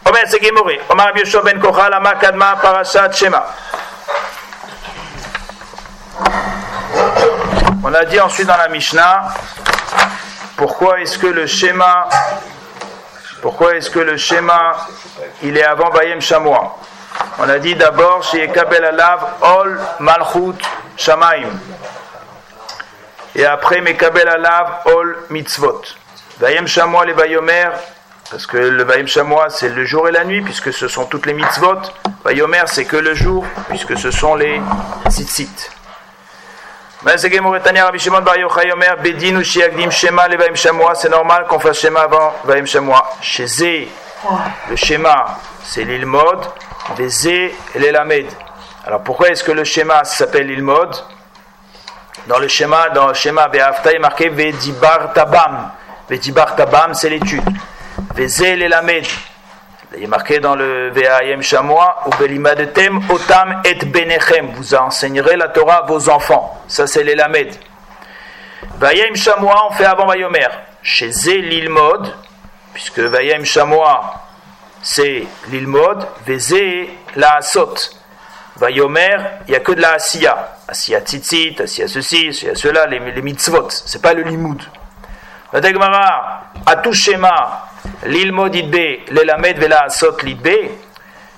Omer c'est Gemoré. Omar Yoshua ben Kocha, lama kadma parashat Shema. On a dit ensuite dans la Mishnah, pourquoi est-ce que le schéma, pourquoi est-ce que le schéma, il est avant Bayem Shamoa? On a dit d'abord chez Kabel Alav, Ol Malchut Shamaim. Et après Mekabel Alav, Ol Mitzvot. Vayem Shamoa les Vayomer, parce que le Vayem Shamoa c'est le jour et la nuit, puisque ce sont toutes les mitzvot. Vayomer c'est que le jour, puisque ce sont les tzitzit. Ben, c'est Gemore Tanya, Rabbi Shimon Bar Yochai Omer, Bedin ou Shiagdim Shema les Vayem Shamoa, c'est normal qu'on fasse Shema avant Vayem Shamoa. Chez Zé, le Shema c'est l'Ilmod, des Zé et l'Elamed. Alors pourquoi est-ce que le schéma s'appelle l'Ilmod dans le schéma, dans le schéma Be'afta, il est marqué Vedibar Tabam. Vedibar Tabam, c'est l'étude. Vezel Elamed. Il est marqué dans le Ve'ayem Shamoa, ou Otam et Benechem. Vous enseignerez la Torah à vos enfants. Ça, c'est l'Elamed. Vayem Shamoa, on fait avant Vayomer. Chez l'Ilmod, puisque Vayem Shamoa, c'est l'Ilmod. Vezé la Asot. Vayomer, il n'y a que de la Asiya. Asiya tzitzit, Asiya ceci, Asiya cela, les, les mitzvot. C'est pas le limoud. La schéma, l'ilmod idbe, l'elamed vela asot lidbe.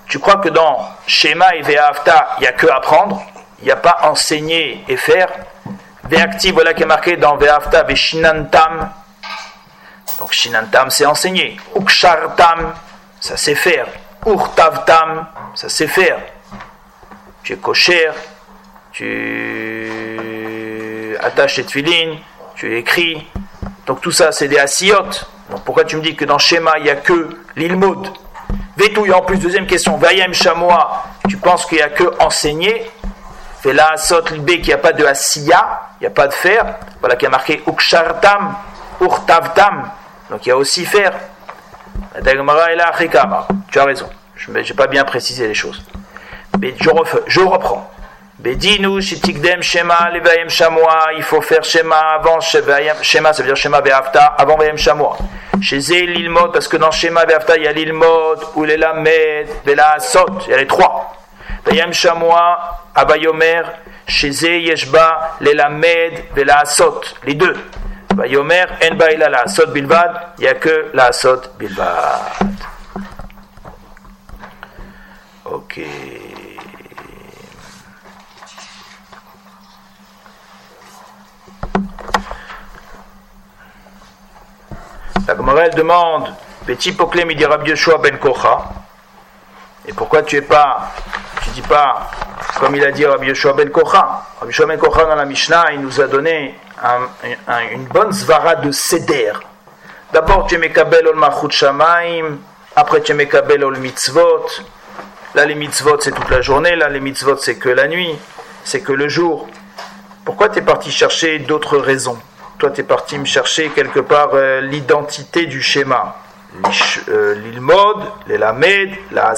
Tu crois que dans schéma et ve'afta, il n'y a que apprendre, il n'y a pas enseigner et faire? Ve'acti, voilà qui est marqué dans ve'afta, ve'shinantam. Donc shinantam, c'est enseigner. Ukshartam, ça c'est faire. Urtavtam, ça c'est faire tu es kosher, tu attaches tes tefilines, tu écris. Donc tout ça, c'est des asiyot. Pourquoi tu me dis que dans Shema, il n'y a que l'ilmod Vétouille, en plus, deuxième question. Vayem Shamoa, tu penses qu'il n'y a que enseigner? Vela Asot Libé, qu'il n'y a pas de asiya, il n'y a pas de faire. Voilà qui a marqué Ukshartam, Urtavtam. Donc il y a aussi faire. La. Tu as raison. Je n'ai pas bien précisé les choses. Mais je, reprends. Shitikdem shema levayem shamoa. Il faut faire shema avant shema, ça veut dire shema avant vayem shamoa. Chez l'ilmod, parce que dans shema ve'afta il y a l'ilmod ou l'elamed ve'la sot. Il y a les trois. Vayem shamoa abayomer. Chez yeshba l'elamed ve'la sot. Les deux. Vayomer en ba'ila la sot bilvad. Il n'y a que la sot bilvad. Ok. La elle demande Petit Poklem, il dit Rabbi ben Kocha. Et pourquoi tu es pas, tu dis pas comme il a dit Rabbi Yoshua ben Kocha? Rabbi Yoshua ben Kocha dans la Mishnah, il nous a donné un- un- une bonne zvara de seder. D'abord, tu es mekabel ol machut shamaim, après tu es mekabel ol mitzvot. Là, les mitzvot, c'est toute la journée, là, les mitzvot, c'est que la nuit, c'est que le jour. Pourquoi tu es parti chercher d'autres raisons? Toi, tu es parti me chercher quelque part euh, l'identité du schéma. Euh, L'ilmod, les lamed, la.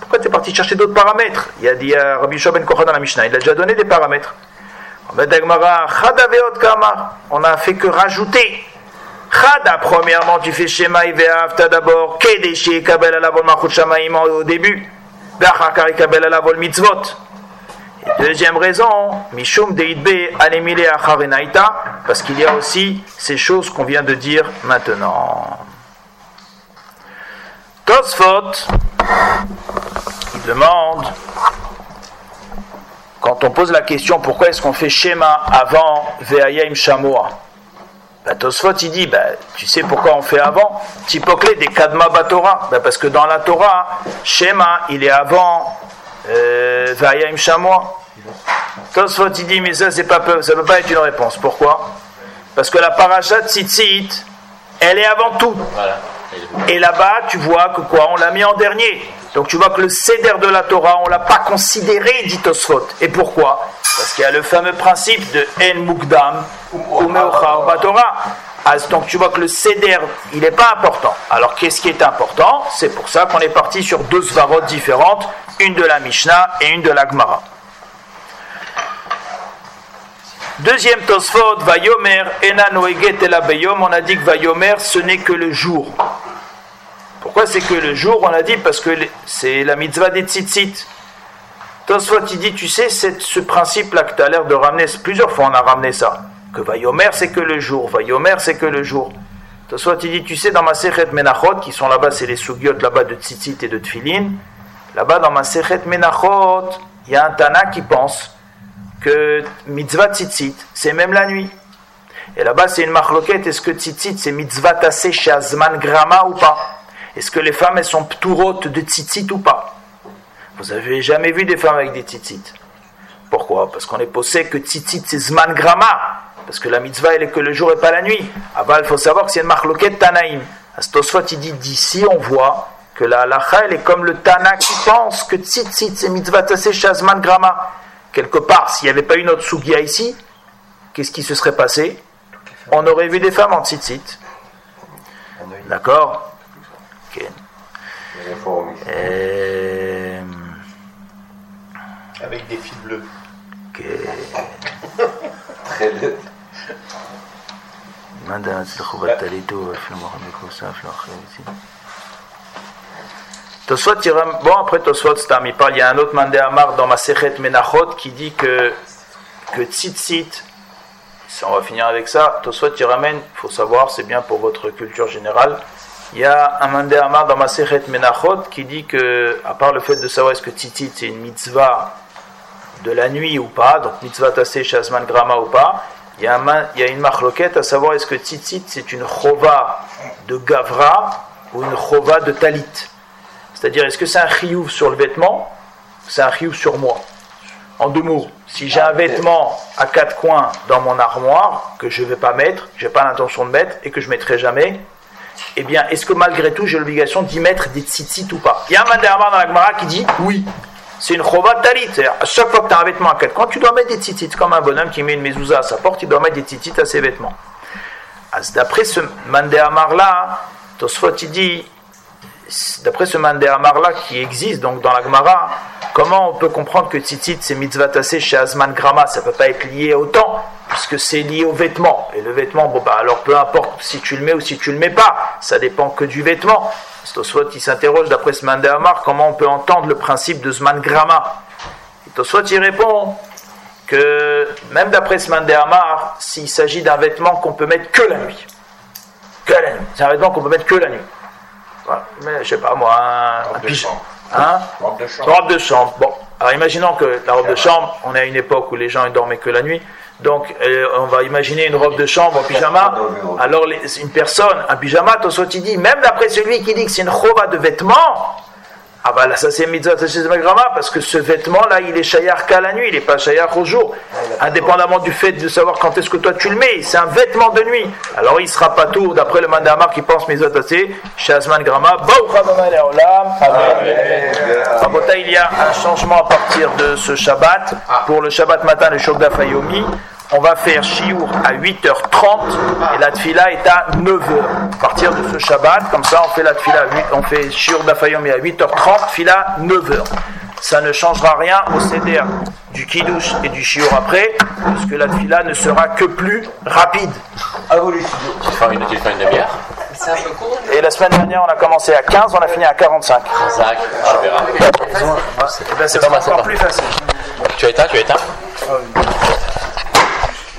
Pourquoi tu es parti chercher d'autres paramètres? Il a dit à Rabbi Shua ben la Mishnah, il a déjà donné des paramètres. On n'a fait que rajouter. Chada, premièrement, tu fais Shema Iveavta d'abord, Kedeshi Kabel Alavol Machut Shamaim au début, Bachakar Kabel Alavol Mitzvot. Deuxième raison, Mishum Deidbe Anemile Acharenaita, parce qu'il y a aussi ces choses qu'on vient de dire maintenant. Tosfot, il demande, quand on pose la question pourquoi est-ce qu'on fait schéma avant Ve'ayim Shamoa? Bah, Tosfot il dit bah, tu sais pourquoi on fait avant? Typoclé des Kadma Batora. Bah, parce que dans la Torah schéma il est avant Ve'ayim Shamoa Tosfot il dit mais ça c'est pas ça peut pas être une réponse pourquoi? Parce que la paracha de Tzitzit elle est avant tout Voilà. et là-bas, tu vois que quoi? On l'a mis en dernier. Donc tu vois que le céder de la Torah, on l'a pas considéré, dit Tosfot. Et pourquoi? Parce qu'il y a le fameux principe de En Mukdam ou Meochar Batorah. Ah, Donc tu vois que le céder, il n'est pas important. Alors qu'est-ce qui est important? C'est pour ça qu'on est parti sur deux svarot différentes, une de la Mishnah et une de la Gemara. Deuxième Tosfot, Vayomer, Ena Noeget El Abeyom, on a dit que Vayomer, ce n'est que le jour. Pourquoi c'est que le jour? On a dit parce que c'est la mitzvah des tzitzit. Tosfot, il dit, tu sais, ce principe-là que tu as l'air de ramener, plusieurs fois on a ramené ça, que Vayomer, c'est que le jour, Vayomer, c'est que le jour. Tosfot, il dit, tu sais, dans ma Sechet Menachot, qui sont là-bas, c'est les sugyot là-bas de tzitzit et de tfilin, là-bas dans ma Sechet Menachot, il y a un Tana qui pense que mitzvah tzitzit, c'est même la nuit. Et là-bas, c'est une marloquette. Est-ce que tzitzit, c'est mitzvah tassé chez Azman Grama ou pas? Est-ce que les femmes, elles sont pturotes de tzitzit ou pas? Vous avez jamais vu des femmes avec des tzitzit Pourquoi? Parce qu'on est posé que tzitzit, c'est Zman Grama. Parce que la mitzvah, elle est que le jour et pas la nuit. Aval, il faut savoir que c'est une marloquette Tanaïm. Astosfot, il dit d'ici, on voit que la halacha, elle est comme le Tana qui pense que tzitzit, c'est mitzvah tassé chez Azman Grama. Quelque part, s'il n'y avait pas une autre sugia ici, qu'est-ce qui se serait passé? On aurait vu des femmes en tzitzit. D'accord? Ok. Euh, Avec des fils bleus. ok. Très bien. في Tosfot bon il il y a un autre Mandé Amar dans ma Sechet Menachot qui dit que, que Tzitzit, on va finir avec ça, Tosfot il ramène, il faut savoir, c'est bien pour votre culture générale, il y a un Mandé Amar dans ma Sechet Menachot qui dit que, à part le fait de savoir est-ce que Tzitzit c'est une mitzvah de la nuit ou pas, donc mitzvah tassé chez Grama ou pas, il y a, un il y a une marloquette à savoir est-ce que tzitzit c'est une chova de gavra ou une chova de talit? C'est-à-dire est-ce que c'est un chiyuv sur le vêtement ou c'est un chiyuv sur moi? En deux mots, si j'ai un vêtement à quatre coins dans mon armoire que je ne vais pas mettre, je n'ai pas l'intention de mettre et que je ne mettrai jamais, eh bien, est-ce que malgré tout j'ai l'obligation d'y mettre des tzitzit ou pas? Il y a un mandéamar dans la Gemara qui dit oui. C'est une chova talit. À chaque fois que tu as un vêtement à coins, tu dois mettre des tzitzit. Comme un bonhomme qui met une mezouza à sa porte, il doit mettre des tzitzit à ses vêtements. As- D'après ce mandéamar là, Tosfot dit, d'après ce mandéamar là qui existe donc dans la Gemara, comment on peut comprendre que tzitzit c'est mitzvah tassé chez Azman Grama Ça peut pas être lié au temps, puisque c'est lié au vêtement. Et le vêtement, bon bah alors peu importe si tu le mets ou si tu le mets pas, ça dépend que du vêtement. Tosfot il s'interroge d'après ce mandéamar comment on peut entendre le principe de Zman Grama? Et Tosfot il répond que même d'après ce mandéamar, s'il s'agit d'un vêtement qu'on peut mettre que la nuit, que la nuit, c'est un vêtement qu'on peut mettre que la nuit. Voilà. Mais je sais pas moi, un, un. Hein Robe de chambre. robe de chambre. Bon, alors imaginons que la robe de chambre, on est à une époque où les gens ils dormaient que la nuit. Donc, euh, on va imaginer une robe de chambre en pyjama. Alors, les- une personne, un pyjama, Tosot il dit, même d'après celui qui dit que c'est une chova de vêtements, Ah bah là, ça c'est mitzvah grama parce que ce vêtement-là, il est shayar qu'à la nuit, il n'est pas shayar au jour. Indépendamment du fait de savoir quand est-ce que toi tu le mets, c'est un vêtement de nuit. Alors il sera pas tout, d'après le mandamar qui pense mitzvah shazman grama, il y a un changement à partir de ce Shabbat. Pour le Shabbat matin, le Shogda Fayomi, on va faire Shiour à 8h30 et la Tfila est à 9h. À partir de ce Shabbat, comme ça, on fait la Tfila à 8, on fait Shiour d'Afayomi à 8h30, Tfila 9h. Ça ne changera rien au CDR du Kiddush et du Shiour après, puisque la Tfila ne sera que plus rapide. À vous les une, demi-heure Et la semaine dernière, on a commencé à 15, on a fini à 45. Zach, je verrai. Eh ben, c'est encore plus facile. Tu as éteint, tu as éteint